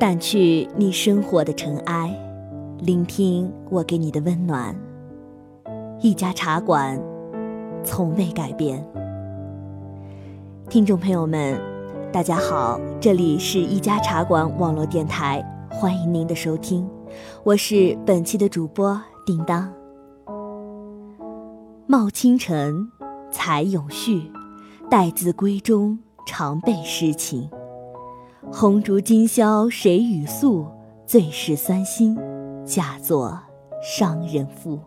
掸去你生活的尘埃，聆听我给你的温暖。一家茶馆，从未改变。听众朋友们，大家好，这里是一家茶馆网络电台，欢迎您的收听，我是本期的主播叮当。冒清晨，采永续，待字闺中，常备诗情。红烛今宵谁与诉？最是三心，嫁作商人妇。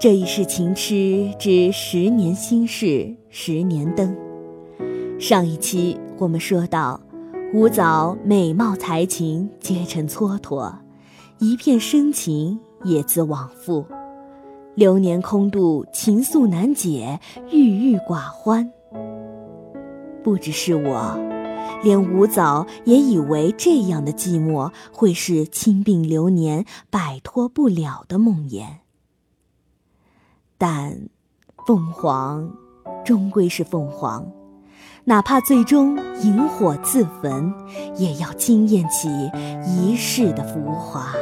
这一世情痴之十年心事十年灯。上一期我们说到，吴藻美貌才情皆成蹉跎，一片深情也自往复。流年空度，情愫难解，郁郁寡欢。不只是我，连吴藻也以为这样的寂寞会是清病流年摆脱不了的梦魇。但，凤凰，终归是凤凰，哪怕最终引火自焚，也要惊艳起一世的浮华。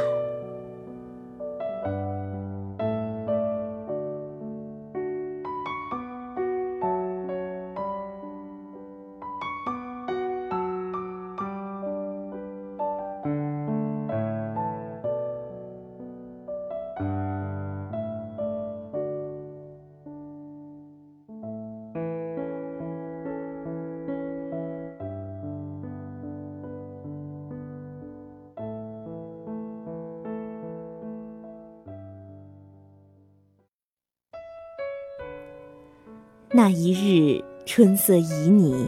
那一日春色旖旎，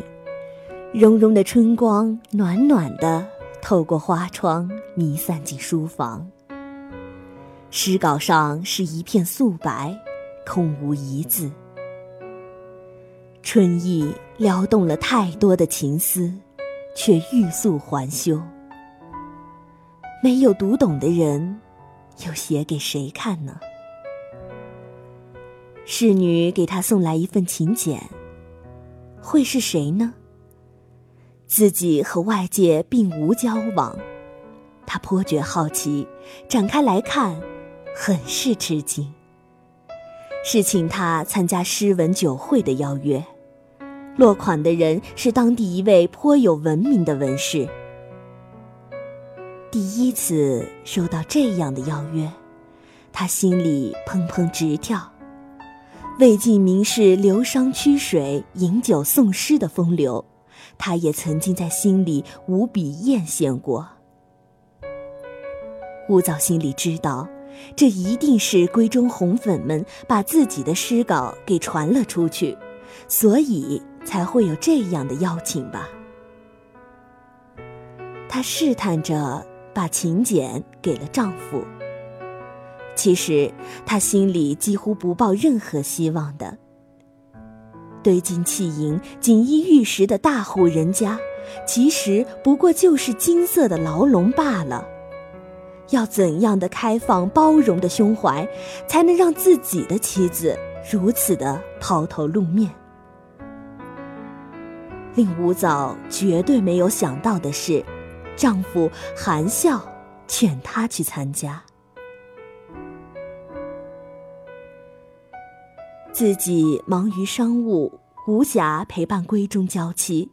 融融的春光暖暖的透过花窗弥散进书房。诗稿上是一片素白，空无一字。春意撩动了太多的情思，却欲速还休。没有读懂的人，又写给谁看呢？侍女给他送来一份请柬，会是谁呢？自己和外界并无交往，他颇觉好奇，展开来看，很是吃惊。是请他参加诗文酒会的邀约，落款的人是当地一位颇有闻名的文士。第一次收到这样的邀约，他心里砰砰直跳。魏晋名士流觞曲水、饮酒诵诗的风流，他也曾经在心里无比艳羡过。吴藻心里知道，这一定是闺中红粉们把自己的诗稿给传了出去，所以才会有这样的邀请吧。她试探着把请柬给了丈夫。其实，他心里几乎不抱任何希望的。堆金砌银、锦衣玉食的大户人家，其实不过就是金色的牢笼罢了。要怎样的开放包容的胸怀，才能让自己的妻子如此的抛头露面？令吴藻绝对没有想到的是，丈夫含笑劝她去参加。自己忙于商务，无暇陪伴闺中娇妻。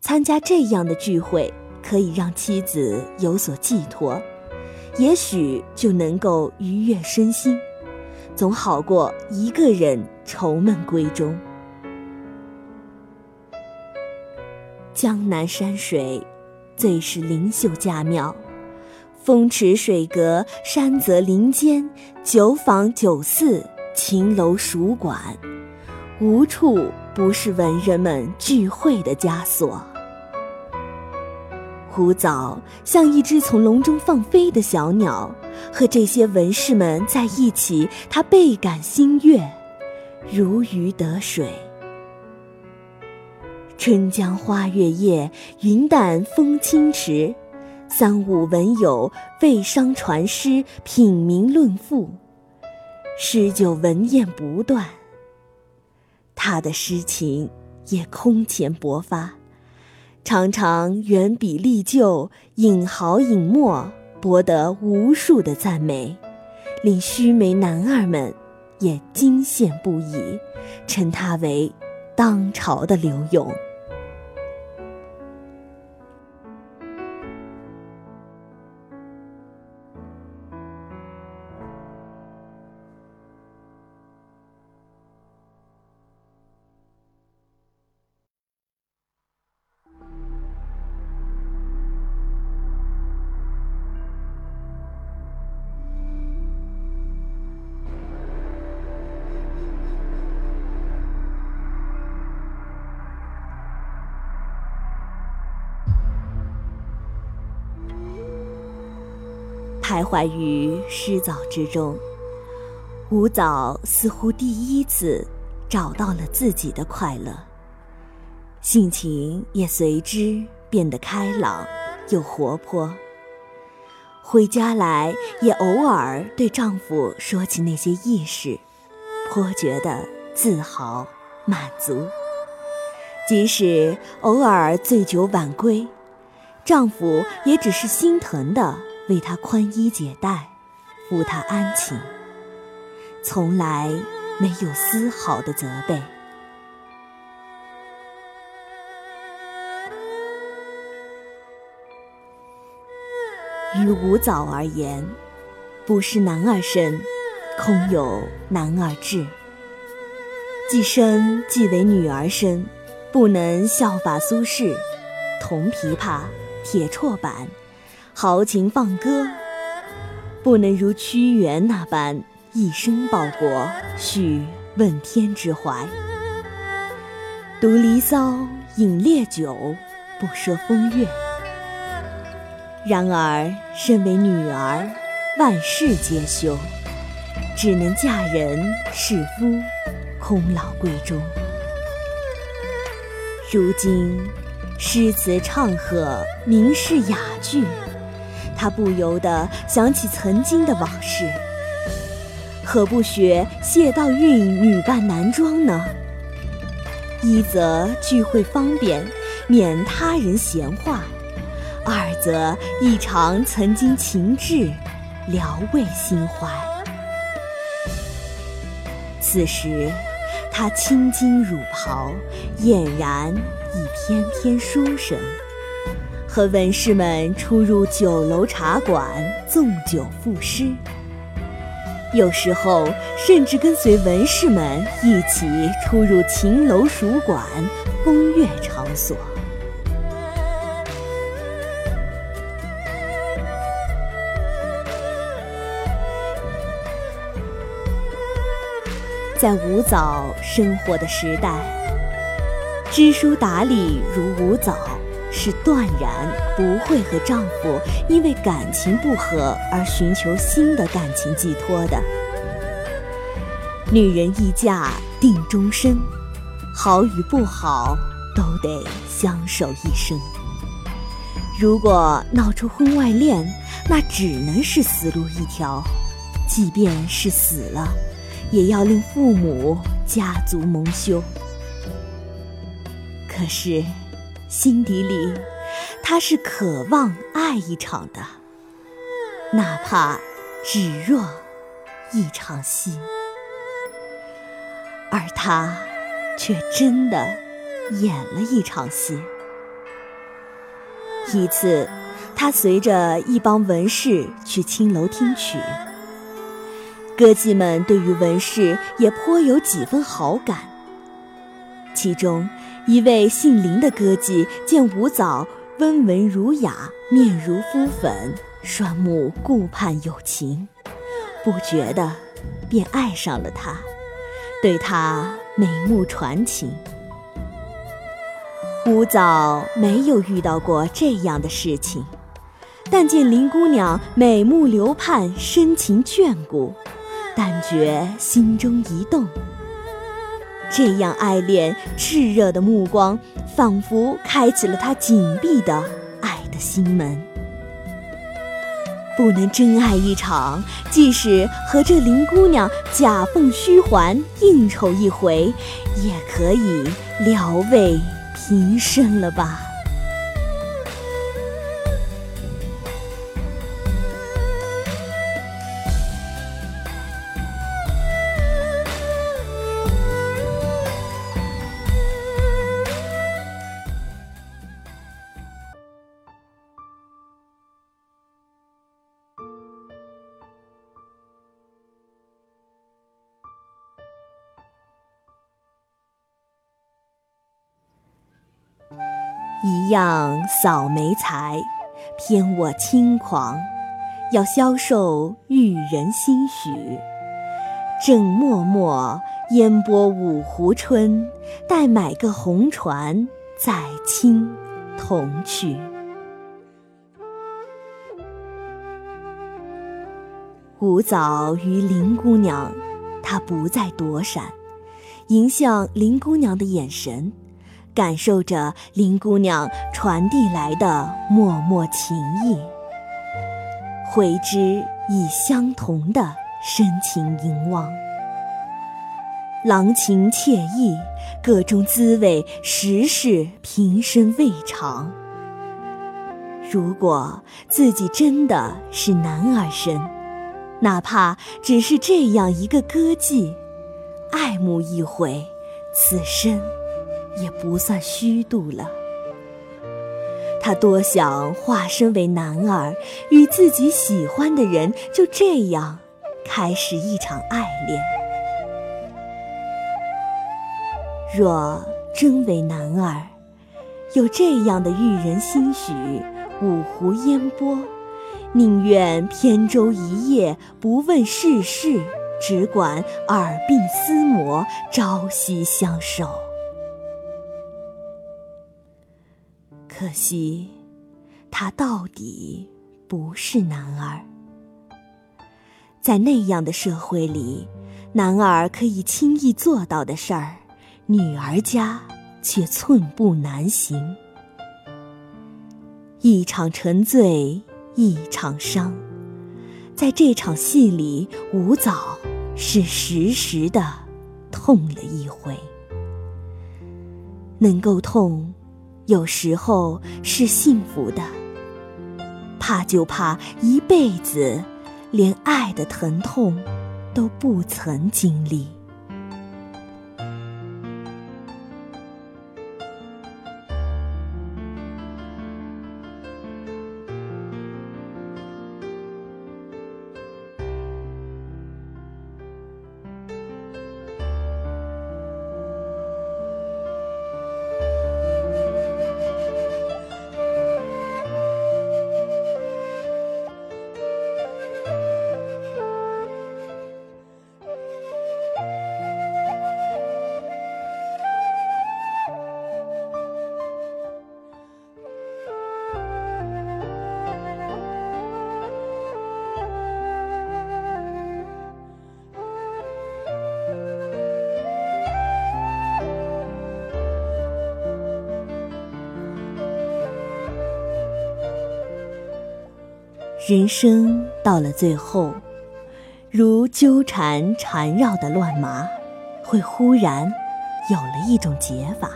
参加这样的聚会，可以让妻子有所寄托，也许就能够愉悦身心，总好过一个人愁闷闺中。江南山水，最是灵秀佳妙，风池水阁，山泽林间，酒坊酒肆。秦楼蜀馆，无处不是文人们聚会的枷锁。吴藻像一只从笼中放飞的小鸟，和这些文士们在一起，他倍感欣悦，如鱼得水。春江花月夜，云淡风轻时。三五文友为商传诗，品茗论赋，诗酒文宴不断。他的诗情也空前勃发。常常援笔立就，引毫引墨，博得无数的赞美，令须眉男儿们也惊羡不已，称他为当朝的柳永。徘徊于诗藻之中，吴藻似乎第一次找到了自己的快乐，性情也随之变得开朗又活泼。回家来也偶尔对丈夫说起那些轶事，颇觉得自豪满足。即使偶尔醉酒晚归，丈夫也只是心疼的。为他宽衣解带，抚他安寝，从来没有丝毫的责备。于吴藻而言，不是男儿身，空有男儿志。既生既为女儿身，不能效法苏轼，铜琵琶，铁绰板。豪情放歌，不能如屈原那般一生报国，续问天之怀。读离骚，饮烈酒，不说风月。然而身为女儿，万事皆休，只能嫁人侍夫，空老闺中。如今诗词唱和，名士雅聚。他不由得想起曾经的往事，何不学谢道韫女扮男装呢？一则聚会方便，免他人闲话；二则一尝曾经情致，聊慰心怀。此时，他青筋乳袍，俨然一翩翩书生。和文士们出入酒楼茶馆，纵酒赋诗。有时候甚至跟随文士们一起出入秦楼蜀馆、风月场所。在吴藻生活的时代，知书达理如吴藻。是断然不会和丈夫因为感情不和而寻求新的感情寄托的。女人一嫁定终身，好与不好都得相守一生。如果闹出婚外恋，那只能是死路一条。即便是死了，也要令父母家族蒙羞。可是。心底里，他是渴望爱一场的，哪怕只若一场戏。而他却真的演了一场戏。一次，他随着一帮文士去青楼听曲，歌妓们对于文士也颇有几分好感，其中。一位姓林的歌妓见吴藻温文儒雅，面如敷粉，双目顾盼有情，不觉得便爱上了他，对他眉目传情。吴藻没有遇到过这样的事情，但见林姑娘美目流盼，深情眷顾，但觉心中一动。这样爱恋炽热的目光，仿佛开启了他紧闭的爱的心门。不能真爱一场，即使和这林姑娘假凤虚环应酬一回，也可以聊慰平生了吧。一样扫眉才，偏我轻狂，要消受玉人心许。正默默烟波五湖春，待买个红船，载卿同去。吴藻与林姑娘，她不再躲闪，迎向林姑娘的眼神。感受着林姑娘传递来的脉脉情意，回之以相同的深情凝望，郎情妾意，各中滋味实是平生未尝。如果自己真的是男儿身，哪怕只是这样一个歌妓，爱慕一回，此生。也不算虚度了。他多想化身为男儿，与自己喜欢的人就这样开始一场爱恋。若真为男儿，有这样的玉人心许，五湖烟波，宁愿扁舟一叶，不问世事，只管耳鬓厮磨，朝夕相守。可惜，他到底不是男儿。在那样的社会里，男儿可以轻易做到的事儿，女儿家却寸步难行。一场沉醉，一场伤，在这场戏里，吴藻是实实的痛了一回。能够痛。有时候是幸福的，怕就怕一辈子连爱的疼痛都不曾经历。人生到了最后，如纠缠缠绕的乱麻，会忽然有了一种解法。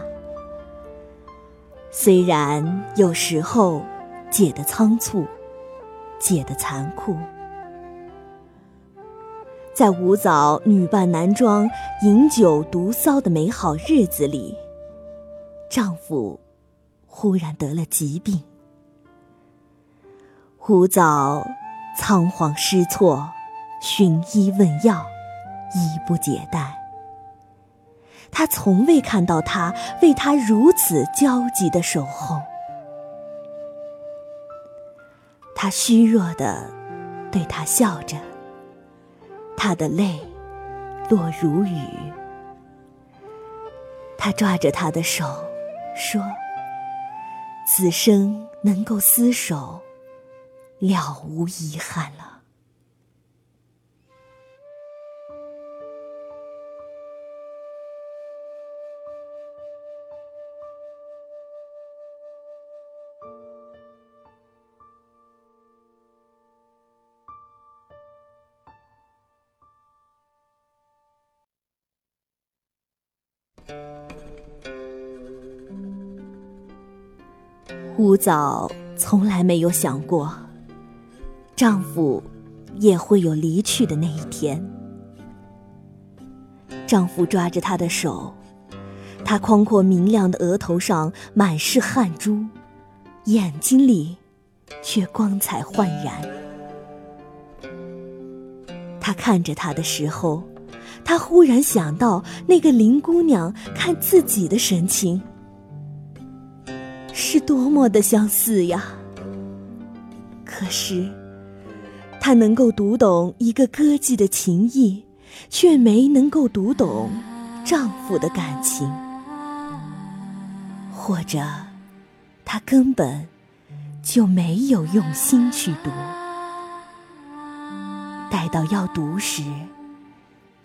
虽然有时候解的仓促，解的残酷，在吴藻女扮男装、饮酒独骚的美好日子里，丈夫忽然得了疾病。胡藻仓皇失措，寻医问药，医不解带。他从未看到他为他如此焦急的守候。他虚弱的对他笑着，他的泪落如雨。他抓着他的手说：“此生能够厮守，了无遗憾了。乌枣从来没有想过，丈夫也会有离去的那一天。丈夫抓着她的手，她宽阔明亮的额头上满是汗珠，眼睛里却光彩焕然。他看着她的时候，他忽然想到那个林姑娘看自己的神情。是多么的相似呀！可是，他能够读懂一个歌妓的情意，却没能够读懂丈夫的感情，或者，他根本就没有用心去读。待到要读时，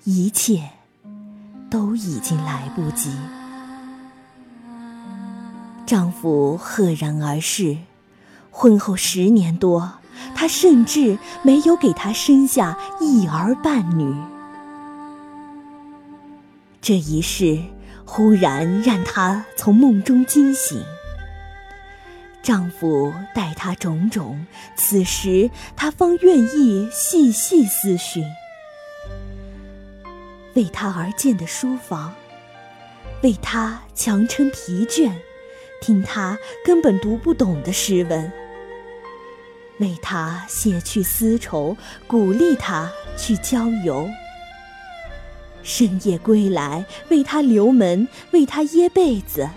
一切都已经来不及。丈夫赫然而逝，婚后十年多，他甚至没有给他生下一儿半女。这一世忽然让她从梦中惊醒。丈夫待她种种，此时她方愿意细细思寻。为他而建的书房，为他强撑疲倦。听他根本读不懂的诗文，为他卸去丝绸，鼓励他去郊游。深夜归来，为他留门，为他掖被子；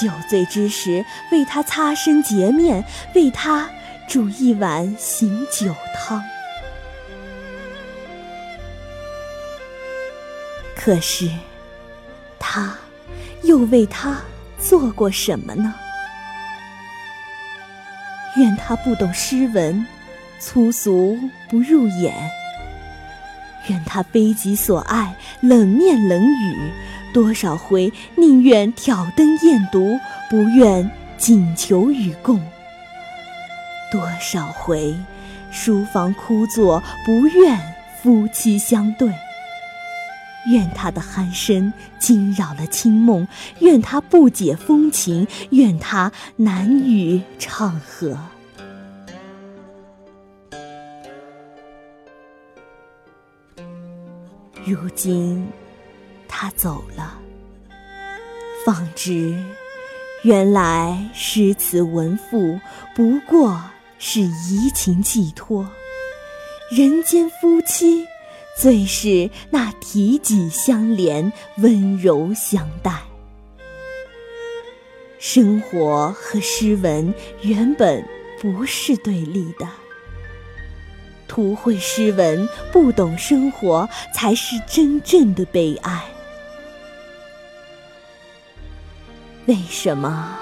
酒醉之时，为他擦身洁面，为他煮一碗醒酒汤。可是，他又为他。做过什么呢？愿他不懂诗文，粗俗不入眼；愿他非己所爱，冷面冷语，多少回宁愿挑灯夜读，不愿锦求与共；多少回书房枯坐，不愿夫妻相对。愿他的鼾声惊扰了清梦，愿他不解风情，愿他难与唱和。如今他走了，方知原来诗词文赋不过是移情寄托，人间夫妻。最是那体己相连，温柔相待。生活和诗文原本不是对立的，图会诗文不懂生活，才是真正的悲哀。为什么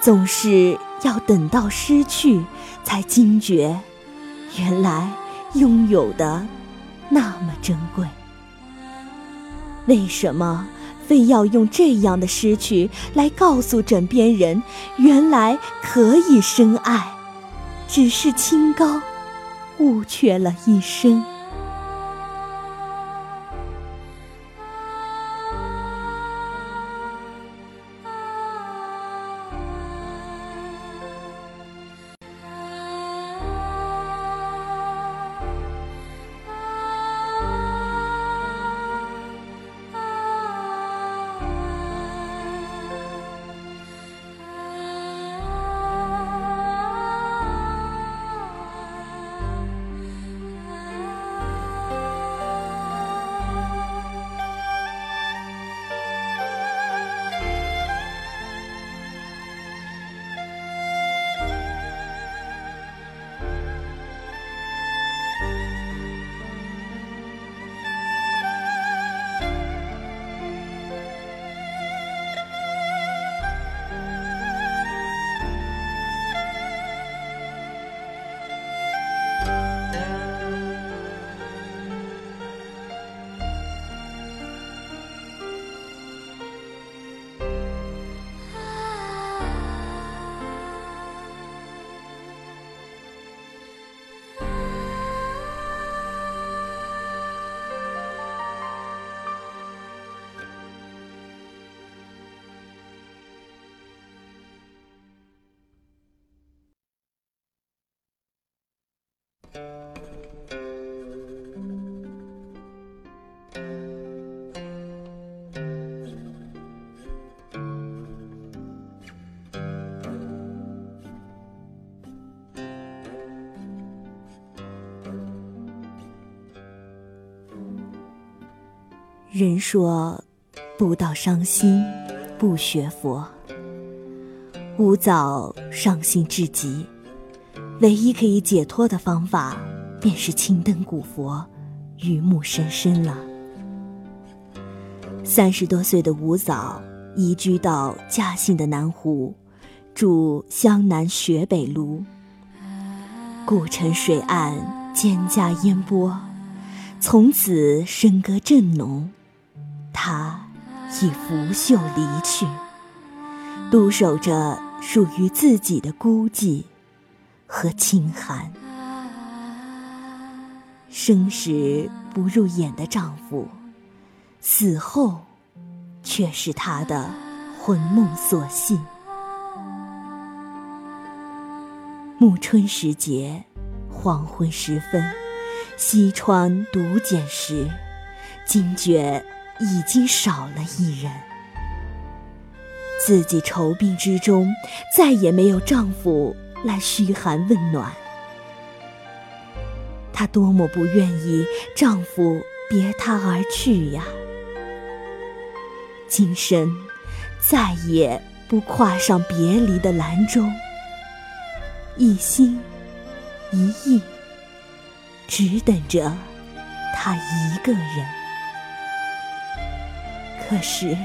总是要等到失去，才惊觉，原来拥有的？那么珍贵，为什么非要用这样的诗句来告诉枕边人，原来可以深爱，只是清高，误却了一生。人说不到伤心不学佛。吾早伤心至极。唯一可以解脱的方法，便是青灯古佛，榆木深深了。三十多岁的吴藻移居到嘉兴的南湖，住湘南雪北庐。古城水岸，蒹葭烟波，从此笙歌正浓。他已拂袖离去。独守着属于自己的孤寂和清寒。生时不入眼的丈夫，死后却是她的魂梦所系。暮春时节，黄昏时分，西窗独剪时，惊觉已经少了一人。自己愁病之中，再也没有丈夫来嘘寒问暖。她多么不愿意丈夫别她而去呀！今生再也不跨上别离的兰舟，一心一意，只等着他一个人。可是，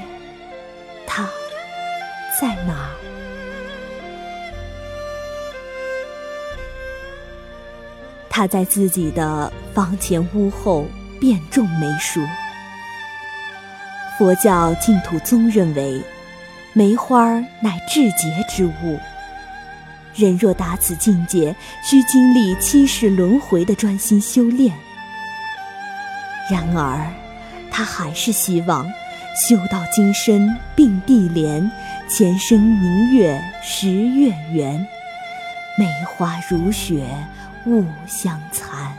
他。在哪儿？他在自己的房前屋后遍种梅树。佛教净土宗认为，梅花乃至洁之物。人若达此境界，需经历七世轮回的专心修炼。然而，他还是希望修到今生并蒂莲。前生明月十月圆，梅花如雪雾相残。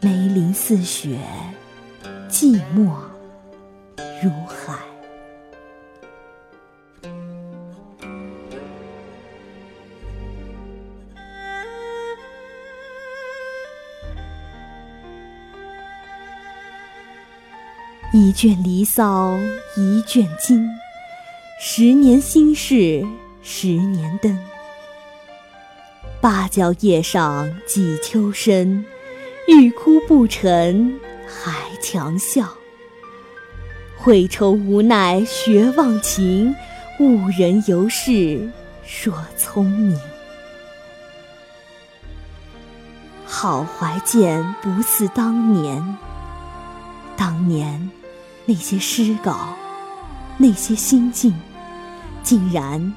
梅林似雪，寂寞如海。一卷《离骚》，一卷经，十年心事，十年灯。芭蕉叶上几秋深，欲哭不成还强笑。悔愁无奈学忘情，误人犹是说聪明。好怀见不似当年，当年。那些诗稿，那些心境，竟然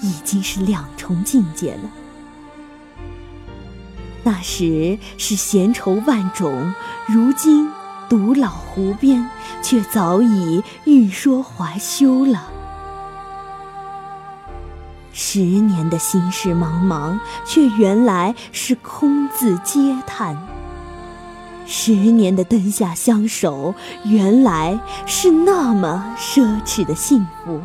已经是两重境界了。那时是闲愁万种，如今独老湖边，却早已欲说还休了。十年的心事茫茫，却原来是空自嗟叹。十年的灯下相守，原来是那么奢侈的幸福。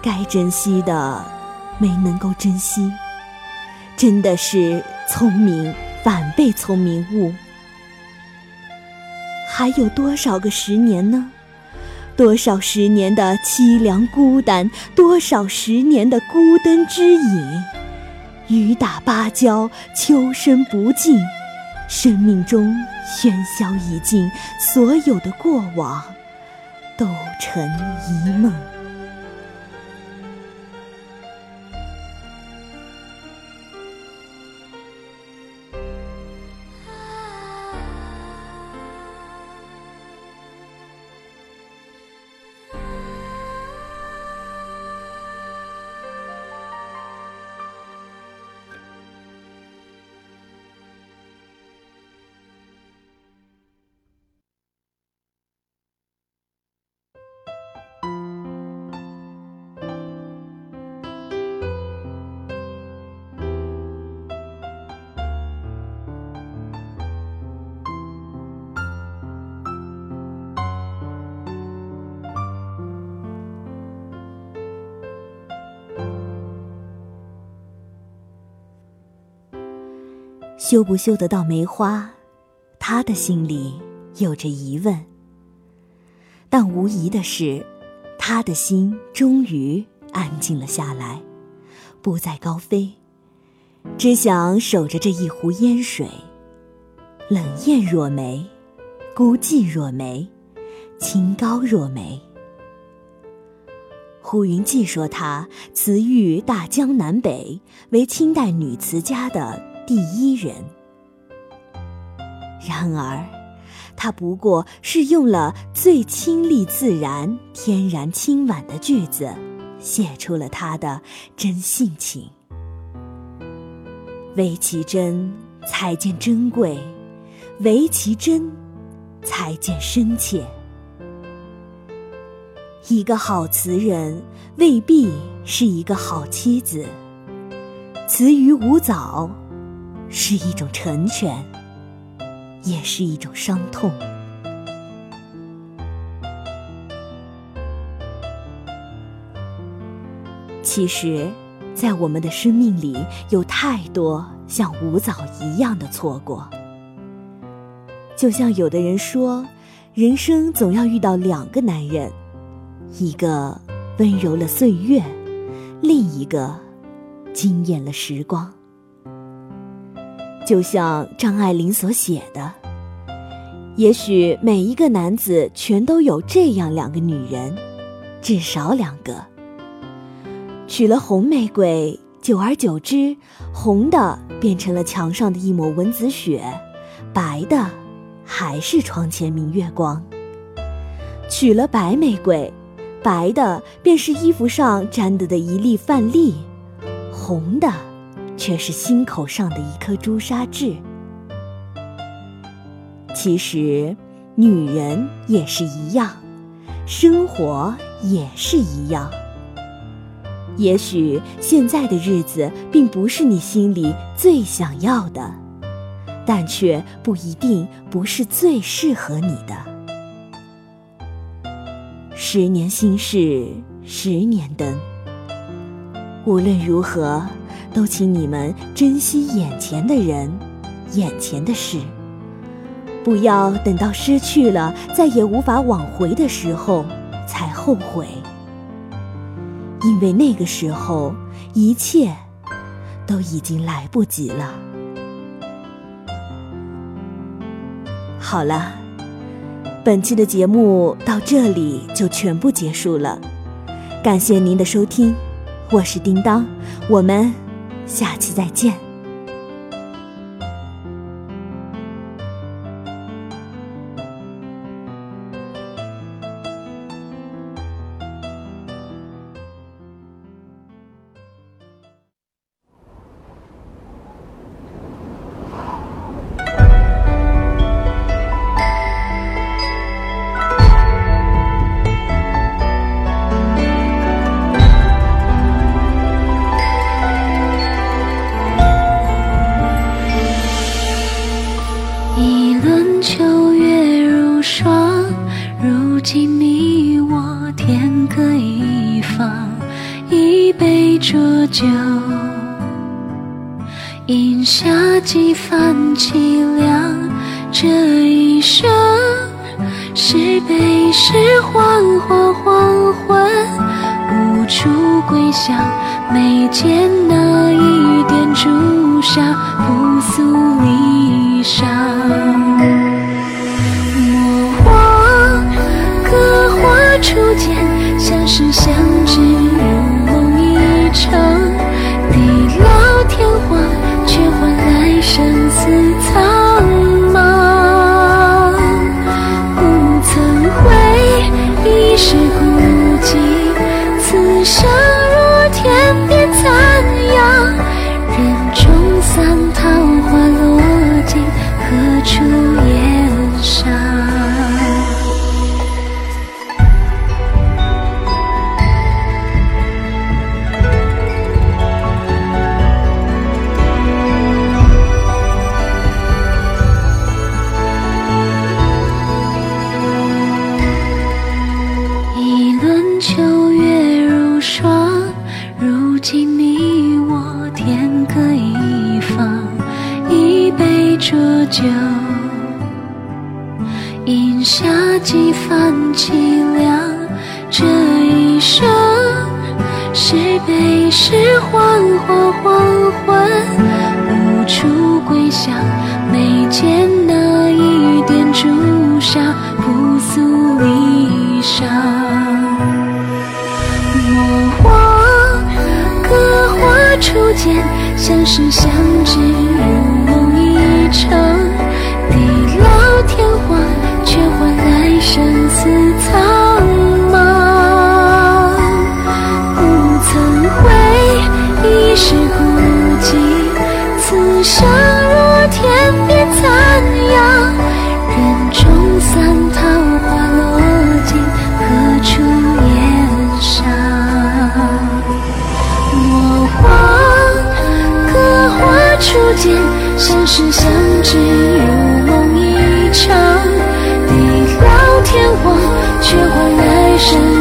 该珍惜的没能够珍惜，真的是聪明反被聪明误。还有多少个十年呢？多少十年的凄凉孤单，多少十年的孤灯之影。雨打芭蕉，秋深不尽，生命中喧嚣已尽，所有的过往都成一梦。修不修得到梅花，他的心里有着疑问。但无疑的是，他的心终于安静了下来，不再高飞，只想守着这一壶烟水。冷艳若梅，孤寂若梅，清高若梅。胡云记说他词誉大江南北，为清代女词家的第一人。然而，他不过是用了最清丽自然、天然清婉的句子，写出了他的真性情。唯其真，才见珍贵；唯其真，才见深切。一个好词人未必是一个好妻子。词于舞藻，是一种成全，也是一种伤痛。其实，在我们的生命里，有太多像舞藻一样的错过。就像有的人说，人生总要遇到两个男人。一个温柔了岁月，另一个惊艳了时光。就像张爱玲所写的，也许每一个男子全都有这样两个女人，至少两个。娶了红玫瑰，久而久之，红的变成了墙上的一抹蚊子血，白的还是窗前明月光。娶了白玫瑰。白的便是衣服上沾的的一粒饭粒，红的，却是心口上的一颗朱砂痣。其实，女人也是一样，生活也是一样。也许现在的日子并不是你心里最想要的，但却不一定不是最适合你的。十年心事，十年灯。无论如何，都请你们珍惜眼前的人，眼前的事，不要等到失去了，再也无法挽回的时候才后悔，因为那个时候一切都已经来不及了。好了。本期的节目到这里就全部结束了，感谢您的收听，我是叮当，我们下期再见。凄凉。这一生是悲是欢或黄昏，无处归乡，眉间见，相识相知如梦一场。地老天荒，却换来生。